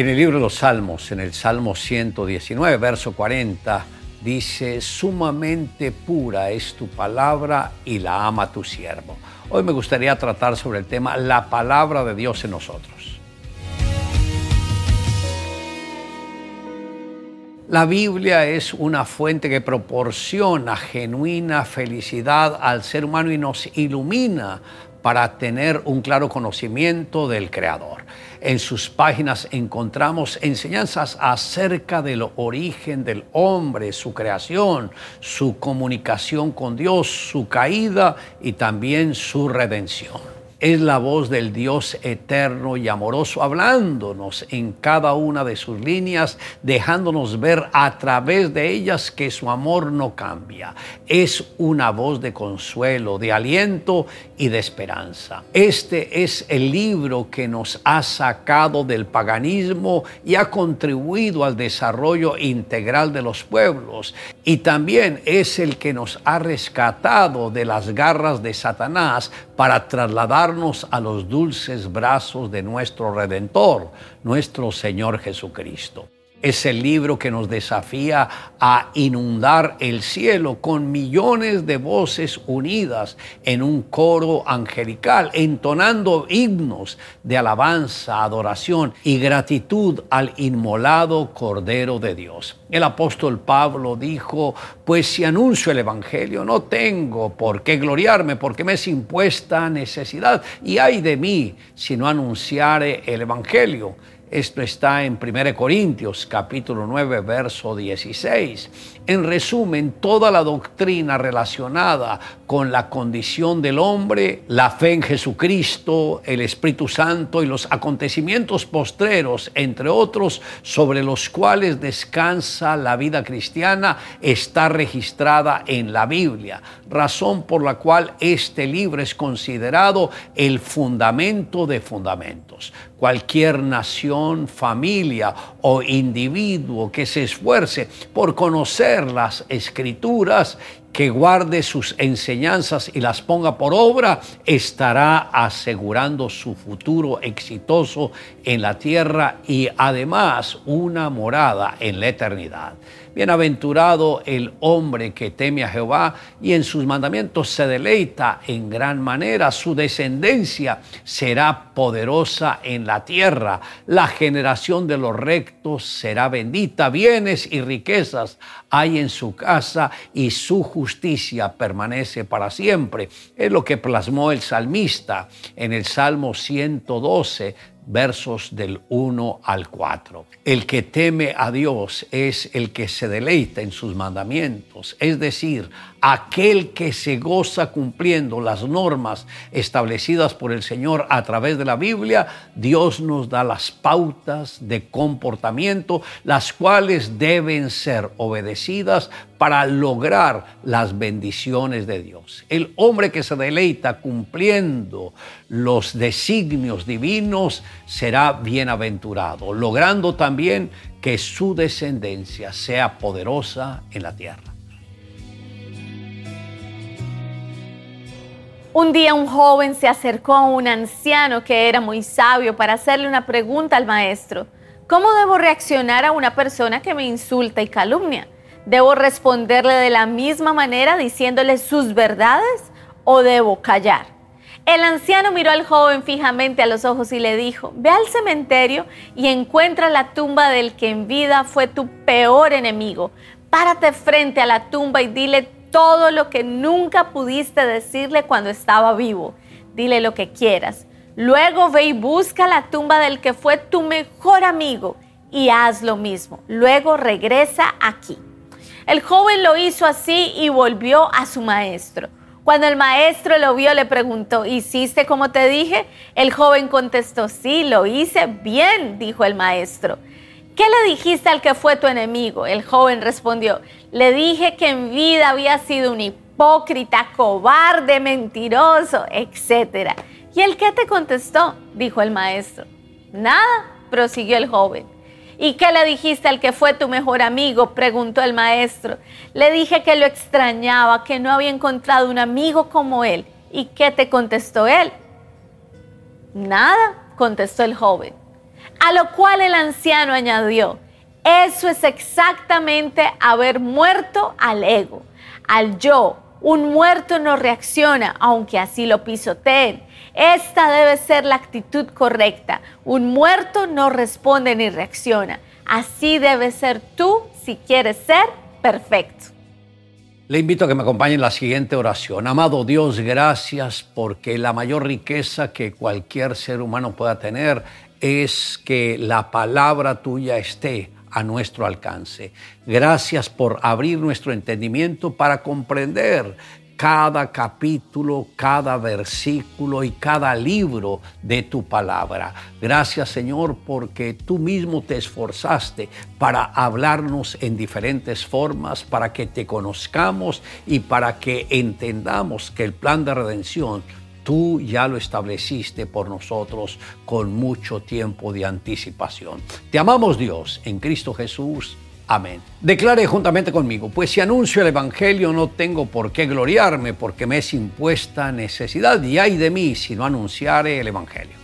En el libro de los Salmos, en el Salmo 119, verso 40, dice, sumamente pura es tu palabra y la ama tu siervo. Hoy me gustaría tratar sobre el tema la palabra de Dios en nosotros. La Biblia es una fuente que proporciona genuina felicidad al ser humano y nos ilumina para tener un claro conocimiento del Creador. En sus páginas encontramos enseñanzas acerca del origen del hombre, su creación, su comunicación con Dios, su caída y también su redención es la voz del Dios eterno y amoroso hablándonos en cada una de sus líneas, dejándonos ver a través de ellas que su amor no cambia. Es una voz de consuelo, de aliento y de esperanza. Este es el libro que nos ha sacado del paganismo y ha contribuido al desarrollo integral de los pueblos. Y también es el que nos ha rescatado de las garras de Satanás para a los dulces brazos de nuestro Redentor, nuestro Señor Jesucristo. Es el libro que nos desafía a inundar el cielo con millones de voces unidas en un coro angelical, entonando himnos de alabanza, adoración y gratitud al inmolado Cordero de Dios. El apóstol Pablo dijo, pues si anuncio el Evangelio, no tengo por qué gloriarme, porque me es impuesta necesidad. Y hay de mí si no anunciare el Evangelio. Esto está en 1 Corintios capítulo 9, verso 16. En resumen, toda la doctrina relacionada con la condición del hombre, la fe en Jesucristo, el Espíritu Santo y los acontecimientos postreros, entre otros, sobre los cuales descansa la vida cristiana, está registrada en la Biblia, razón por la cual este libro es considerado el fundamento de fundamentos. Cualquier nación, familia o individuo que se esfuerce por conocer las escrituras, que guarde sus enseñanzas y las ponga por obra, estará asegurando su futuro exitoso en la tierra y además una morada en la eternidad. Bienaventurado el hombre que teme a Jehová y en sus mandamientos se deleita en gran manera. Su descendencia será poderosa en la tierra. La generación de los rectos será bendita. Bienes y riquezas hay en su casa y su justicia permanece para siempre. Es lo que plasmó el salmista en el Salmo 112 versos del 1 al 4. El que teme a Dios es el que se deleita en sus mandamientos, es decir, aquel que se goza cumpliendo las normas establecidas por el Señor a través de la Biblia, Dios nos da las pautas de comportamiento, las cuales deben ser obedecidas para lograr las bendiciones de Dios. El hombre que se deleita cumpliendo los designios divinos será bienaventurado, logrando también que su descendencia sea poderosa en la tierra. Un día un joven se acercó a un anciano que era muy sabio para hacerle una pregunta al maestro. ¿Cómo debo reaccionar a una persona que me insulta y calumnia? ¿Debo responderle de la misma manera diciéndole sus verdades o debo callar? El anciano miró al joven fijamente a los ojos y le dijo, ve al cementerio y encuentra la tumba del que en vida fue tu peor enemigo. Párate frente a la tumba y dile todo lo que nunca pudiste decirle cuando estaba vivo. Dile lo que quieras. Luego ve y busca la tumba del que fue tu mejor amigo y haz lo mismo. Luego regresa aquí. El joven lo hizo así y volvió a su maestro. Cuando el maestro lo vio, le preguntó, ¿hiciste como te dije? El joven contestó, sí, lo hice bien, dijo el maestro. ¿Qué le dijiste al que fue tu enemigo? El joven respondió, le dije que en vida había sido un hipócrita, cobarde, mentiroso, etc. ¿Y el qué te contestó? dijo el maestro. Nada, prosiguió el joven. ¿Y qué le dijiste al que fue tu mejor amigo? preguntó el maestro. Le dije que lo extrañaba, que no había encontrado un amigo como él. ¿Y qué te contestó él? Nada, contestó el joven. A lo cual el anciano añadió, eso es exactamente haber muerto al ego, al yo. Un muerto no reacciona, aunque así lo pisoteen. Esta debe ser la actitud correcta. Un muerto no responde ni reacciona. Así debe ser tú si quieres ser perfecto. Le invito a que me acompañe en la siguiente oración. Amado Dios, gracias porque la mayor riqueza que cualquier ser humano pueda tener es que la palabra tuya esté a nuestro alcance. Gracias por abrir nuestro entendimiento para comprender cada capítulo, cada versículo y cada libro de tu palabra. Gracias Señor porque tú mismo te esforzaste para hablarnos en diferentes formas, para que te conozcamos y para que entendamos que el plan de redención tú ya lo estableciste por nosotros con mucho tiempo de anticipación. Te amamos Dios en Cristo Jesús. Amén. Declare juntamente conmigo, pues si anuncio el Evangelio no tengo por qué gloriarme porque me es impuesta necesidad y hay de mí si no anunciare el Evangelio.